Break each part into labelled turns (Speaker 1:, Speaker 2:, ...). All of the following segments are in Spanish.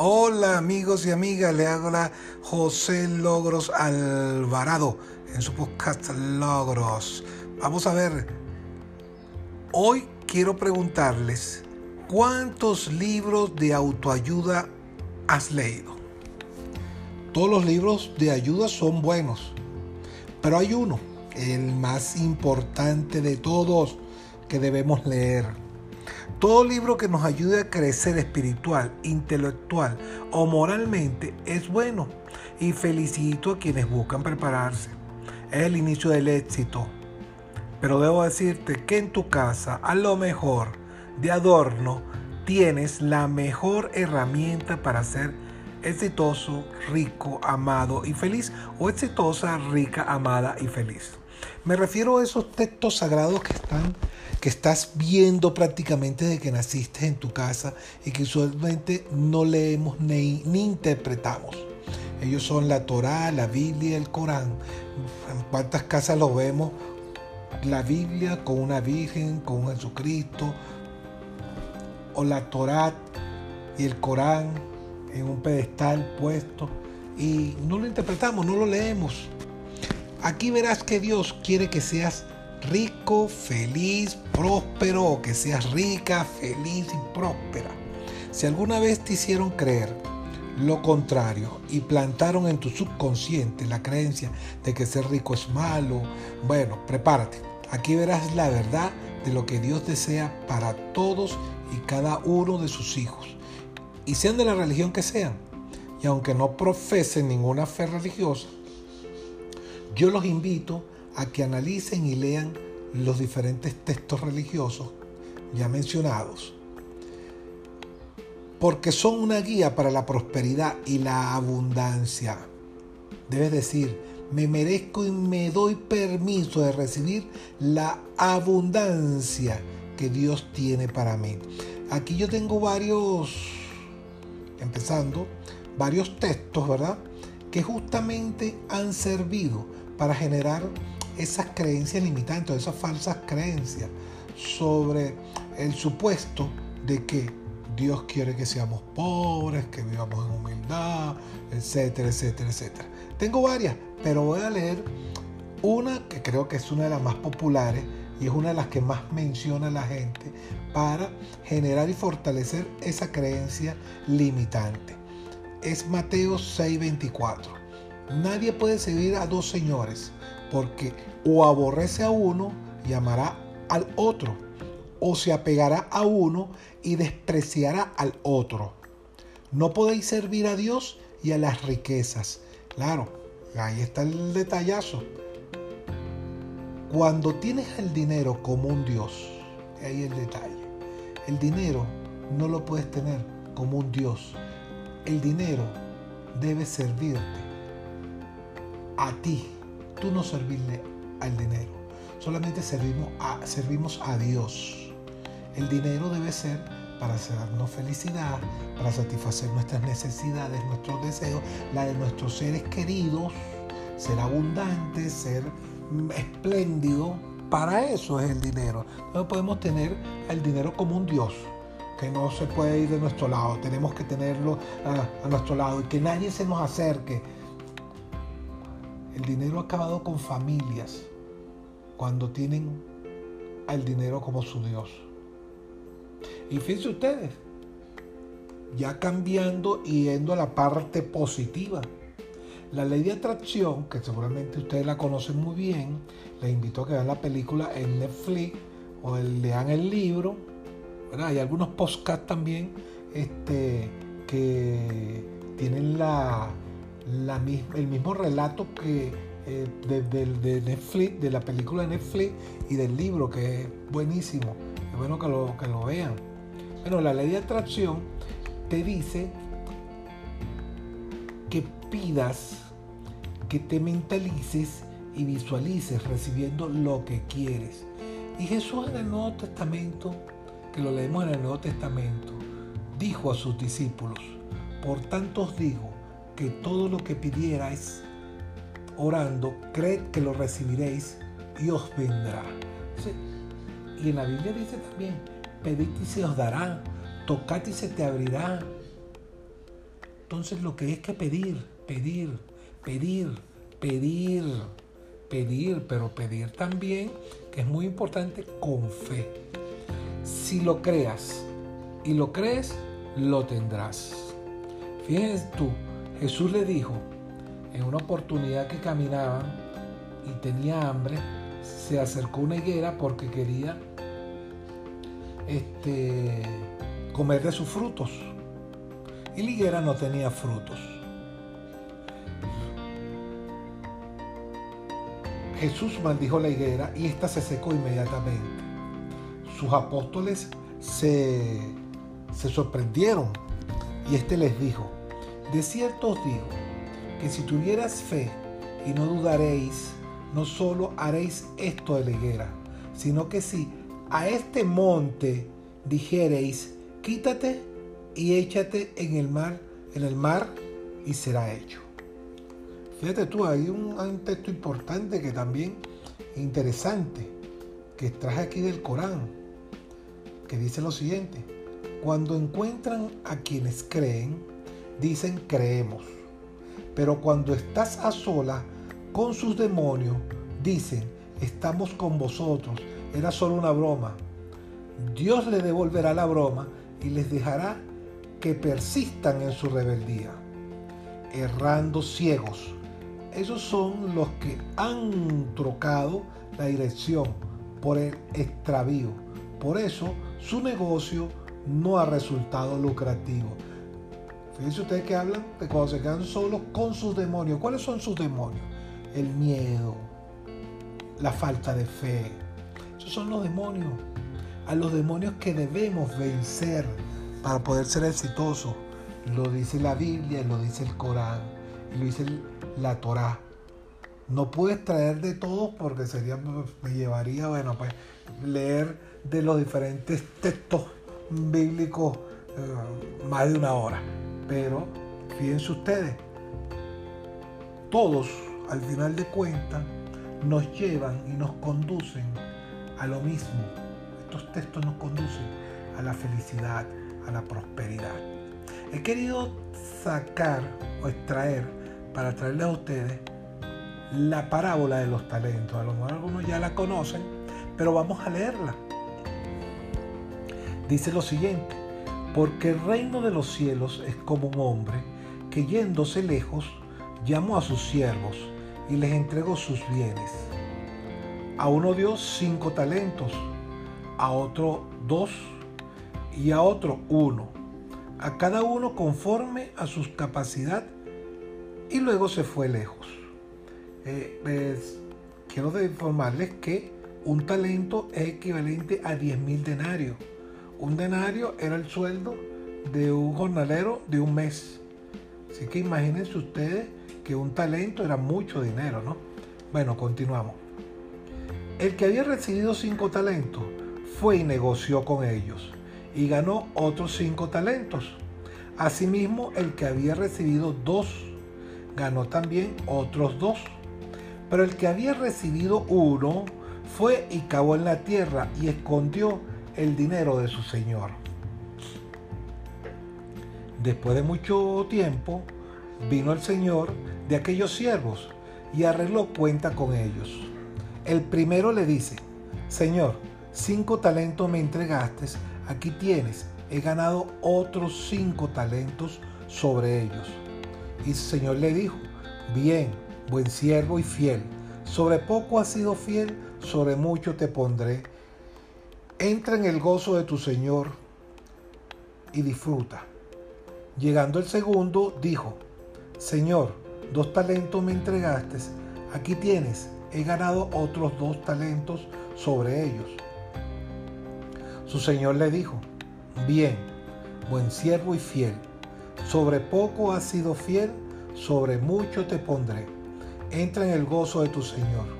Speaker 1: Hola amigos y amigas, le hago la José Logros Alvarado en su podcast Logros. Vamos a ver, hoy quiero preguntarles, ¿cuántos libros de autoayuda has leído? Todos los libros de ayuda son buenos, pero hay uno, el más importante de todos, que debemos leer todo libro que nos ayude a crecer espiritual, intelectual o moralmente es bueno y felicito a quienes buscan prepararse. Es el inicio del éxito. Pero debo decirte que en tu casa, a lo mejor, de adorno, tienes la mejor herramienta para ser exitoso, rico, amado y feliz o exitosa, rica, amada y feliz. Me refiero a esos textos sagrados que están que estás viendo prácticamente desde que naciste en tu casa y que usualmente no leemos ni, ni interpretamos. Ellos son la Torá, la Biblia el Corán. ¿En cuántas casas lo vemos? La Biblia con una Virgen, con un Jesucristo, o la Torá y el Corán en un pedestal puesto y no lo interpretamos, no lo leemos. Aquí verás que Dios quiere que seas rico, feliz, próspero o que seas rica, feliz y próspera. Si alguna vez te hicieron creer lo contrario y plantaron en tu subconsciente la creencia de que ser rico es malo, bueno, prepárate. Aquí verás la verdad de lo que Dios desea para todos y cada uno de sus hijos. Y sean de la religión que sean. Y aunque no profesen ninguna fe religiosa, yo los invito a que analicen y lean los diferentes textos religiosos ya mencionados, porque son una guía para la prosperidad y la abundancia. Debes decir, me merezco y me doy permiso de recibir la abundancia que Dios tiene para mí. Aquí yo tengo varios, empezando, varios textos, ¿verdad? Que justamente han servido para generar esas creencias limitantes, esas falsas creencias sobre el supuesto de que Dios quiere que seamos pobres, que vivamos en humildad, etcétera, etcétera, etcétera. Tengo varias, pero voy a leer una que creo que es una de las más populares y es una de las que más menciona la gente para generar y fortalecer esa creencia limitante. Es Mateo 6:24. Nadie puede servir a dos señores, porque o aborrece a uno y amará al otro, o se apegará a uno y despreciará al otro. No podéis servir a Dios y a las riquezas. Claro, ahí está el detallazo. Cuando tienes el dinero como un Dios, ahí el detalle. El dinero no lo puedes tener como un Dios. El dinero debe servirte a ti, tú no servirle al dinero, solamente servimos a, servimos a Dios. El dinero debe ser para darnos felicidad, para satisfacer nuestras necesidades, nuestros deseos, la de nuestros seres queridos, ser abundante, ser espléndido. Para eso es el dinero. No podemos tener el dinero como un Dios, que no se puede ir de nuestro lado. Tenemos que tenerlo a, a nuestro lado y que nadie se nos acerque el dinero ha acabado con familias cuando tienen al dinero como su Dios. Y fíjense ustedes, ya cambiando y yendo a la parte positiva. La ley de atracción, que seguramente ustedes la conocen muy bien, les invito a que vean la película en Netflix o lean el libro. Hay algunos podcasts también este, que tienen la, el mismo relato que eh, de, Netflix, de la película de Netflix y del libro, que es buenísimo. Es bueno que lo, que lo vean. Bueno, la ley de atracción te dice que pidas, que te mentalices y visualices recibiendo lo que quieres. Y Jesús en el Nuevo Testamento, que lo leemos en el Nuevo Testamento, dijo a sus discípulos, por tanto os digo, que todo lo que pidierais orando, creed que lo recibiréis y os vendrá. Y en la Biblia dice también, pedid y se os dará, tocad y se te abrirá. Entonces lo que es que pedir, pedir, pedir, pedir, pedir, pero pedir también, que es muy importante, con fe. Si lo creas y lo crees, lo tendrás. Fíjense tú, Jesús le dijo, en una oportunidad que caminaban y tenía hambre, se acercó una higuera porque quería este, comer de sus frutos. Y la higuera no tenía frutos. Jesús maldijo la higuera y ésta se secó inmediatamente. Sus apóstoles se, se sorprendieron y éste les dijo, de cierto os digo que si tuvieras fe y no dudaréis, no solo haréis esto de la higuera, sino que si a este monte dijereis, quítate y échate en el mar, en el mar y será hecho. Fíjate tú, hay un, hay un texto importante que también interesante que traje aquí del Corán, que dice lo siguiente, cuando encuentran a quienes creen, dicen creemos, pero cuando estás a sola con sus demonios, dicen estamos con vosotros, era solo una broma. Dios le devolverá la broma y les dejará que persistan en su rebeldía, errando ciegos. Esos son los que han trocado la dirección por el extravío. Por eso su negocio no ha resultado lucrativo. Fíjense ustedes que hablan de cuando se quedan solos con sus demonios. ¿Cuáles son sus demonios? El miedo, la falta de fe. Esos son los demonios. A los demonios que debemos vencer para poder ser exitosos. Lo dice la Biblia, lo dice el Corán, lo dice la Torá. No puedes traer de todos porque sería, me llevaría, bueno, pues leer de los diferentes textos bíblicos eh, más de una hora. Pero fíjense ustedes, todos al final de cuentas nos llevan y nos conducen a lo mismo. Estos textos nos conducen a la felicidad, a la prosperidad. He querido sacar o extraer para traerles a ustedes la parábola de los talentos. A lo mejor algunos ya la conocen, pero vamos a leerla. Dice lo siguiente, porque el reino de los cielos es como un hombre que yéndose lejos llamó a sus siervos y les entregó sus bienes. A uno dio cinco talentos, a otro dos y a otro uno, a cada uno conforme a su capacidad y luego se fue lejos. Eh, quiero informarles que un talento es equivalente a 10 mil denarios. Un denario era el sueldo de un jornalero de un mes. Así que imagínense ustedes que un talento era mucho dinero, ¿no? Bueno, continuamos. El que había recibido cinco talentos fue y negoció con ellos y ganó otros cinco talentos. Asimismo, el que había recibido dos ganó también otros dos. Pero el que había recibido uno fue y cavó en la tierra y escondió el dinero de su señor. Después de mucho tiempo, vino el señor de aquellos siervos y arregló cuenta con ellos. El primero le dice, Señor, cinco talentos me entregaste, aquí tienes, he ganado otros cinco talentos sobre ellos. Y el Señor le dijo, bien, buen siervo y fiel, sobre poco has sido fiel, sobre mucho te pondré entra en el gozo de tu Señor y disfruta. Llegando el segundo, dijo, Señor, dos talentos me entregaste, aquí tienes, he ganado otros dos talentos sobre ellos. Su Señor le dijo, bien, buen siervo y fiel, sobre poco has sido fiel, sobre mucho te pondré. Entra en el gozo de tu Señor.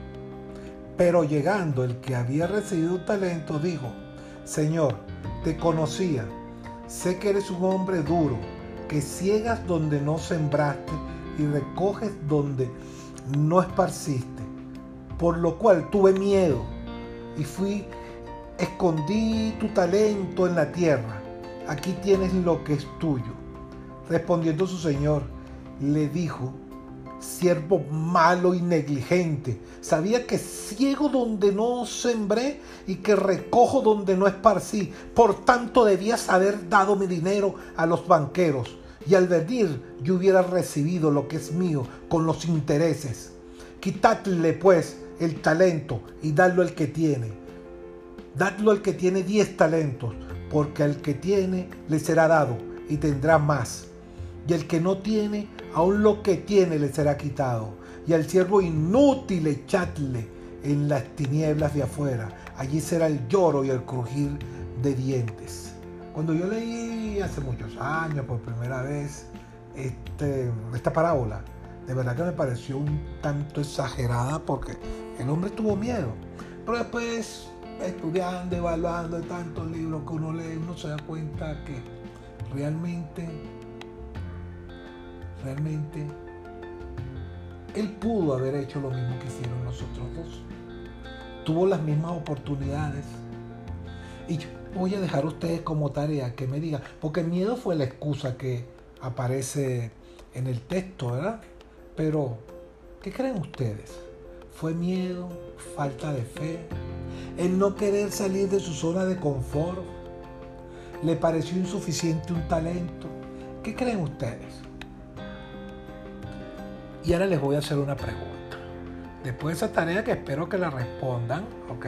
Speaker 1: Pero llegando el que había recibido un talento, dijo, Señor, te conocía, sé que eres un hombre duro, que ciegas donde no sembraste y recoges donde no esparciste, por lo cual tuve miedo y fui, escondí tu talento en la tierra, aquí tienes lo que es tuyo. respondiendo su señor, le dijo, siervo malo y negligente, sabía que ciego donde no sembré y que recojo donde no esparcí, por tanto debías haber dado mi dinero a los banqueros y al venir yo hubiera recibido lo que es mío con los intereses. Quitadle pues el talento y dadlo al que tiene. Dadlo al que tiene diez talentos, porque al que tiene le será dado y tendrá más. Y el que no tiene, aun lo que tiene le será quitado. Y al siervo inútil echadle en las tinieblas de afuera. Allí será el lloro y el crujir de dientes. Cuando yo leí hace muchos años por primera vez este, esta parábola, de verdad que me pareció un tanto exagerada porque el hombre tuvo miedo. Pero después, estudiando, evaluando tantos libros que uno lee, uno se da cuenta que realmente, realmente, él pudo haber hecho lo mismo que hicieron nosotros dos. Tuvo las mismas oportunidades. Y voy a dejar a ustedes como tarea que me digan, porque el miedo fue la excusa que aparece en el texto, ¿verdad? Pero, ¿qué creen ustedes? ¿Fue miedo, falta de fe, el no querer salir de su zona de confort? ¿Le pareció insuficiente un talento? ¿Qué creen ustedes? Y ahora les voy a hacer una pregunta. Después de esa tarea que espero que la respondan, ¿ok?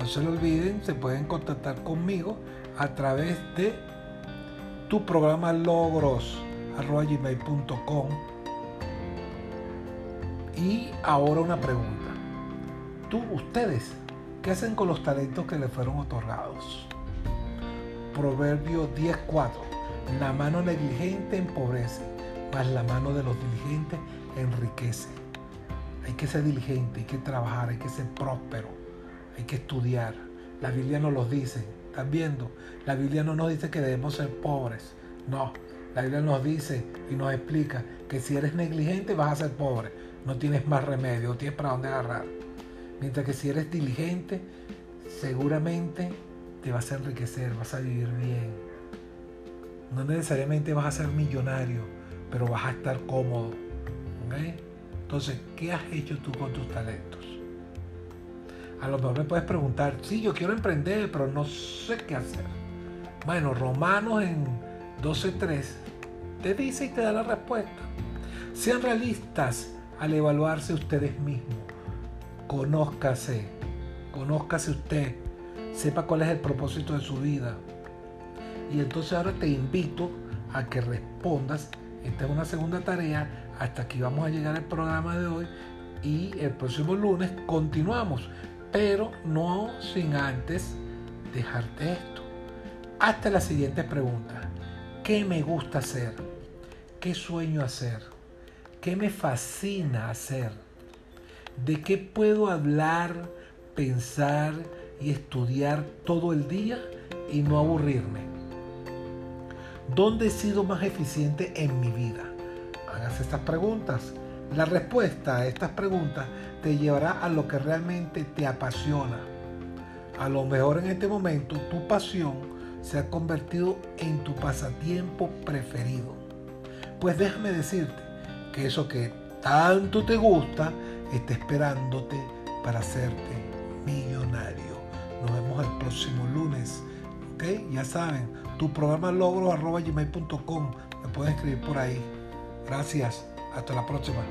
Speaker 1: No se lo olviden, se pueden contactar conmigo a través de tu programa logros.gmail.com y ahora una pregunta. Tú, ustedes, ¿qué hacen con los talentos que les fueron otorgados? Proverbio 10.4. La mano negligente empobrece, mas la mano de los diligentes enriquece. Hay que ser diligente, hay que trabajar, hay que ser próspero, hay que estudiar. La Biblia nos lo dice. ¿Están viendo? La Biblia no nos dice que debemos ser pobres. No, la Biblia nos dice y nos explica que si eres negligente vas a ser pobre no tienes más remedio, no tienes para dónde agarrar. Mientras que si eres diligente, seguramente te vas a enriquecer, vas a vivir bien. No necesariamente vas a ser millonario, pero vas a estar cómodo. Entonces, ¿qué has hecho tú con tus talentos? A lo mejor me puedes preguntar, sí, yo quiero emprender, pero no sé qué hacer. Bueno, Romanos en 12.3 te dice y te da la respuesta. Sean realistas al evaluarse ustedes mismos. Conózcase, conózcase usted, sepa cuál es el propósito de su vida. Y entonces ahora te invito a que respondas. Esta es una segunda tarea. Hasta aquí vamos a llegar al programa de hoy. Y el próximo lunes continuamos. Pero no sin antes dejarte esto. Hasta la siguiente pregunta. ¿Qué me gusta hacer? ¿Qué sueño hacer? ¿Qué me fascina hacer? ¿De qué puedo hablar, pensar y estudiar todo el día y no aburrirme? ¿Dónde he sido más eficiente en mi vida? Hágase estas preguntas. La respuesta a estas preguntas te llevará a lo que realmente te apasiona. A lo mejor en este momento tu pasión se ha convertido en tu pasatiempo preferido. Pues déjame decirte que eso que tanto te gusta está esperándote para hacerte millonario. Nos vemos el próximo lunes. ¿Ok? Ya saben, tu programa gmail.com. Me puedes escribir por ahí. Gracias. Hasta la próxima.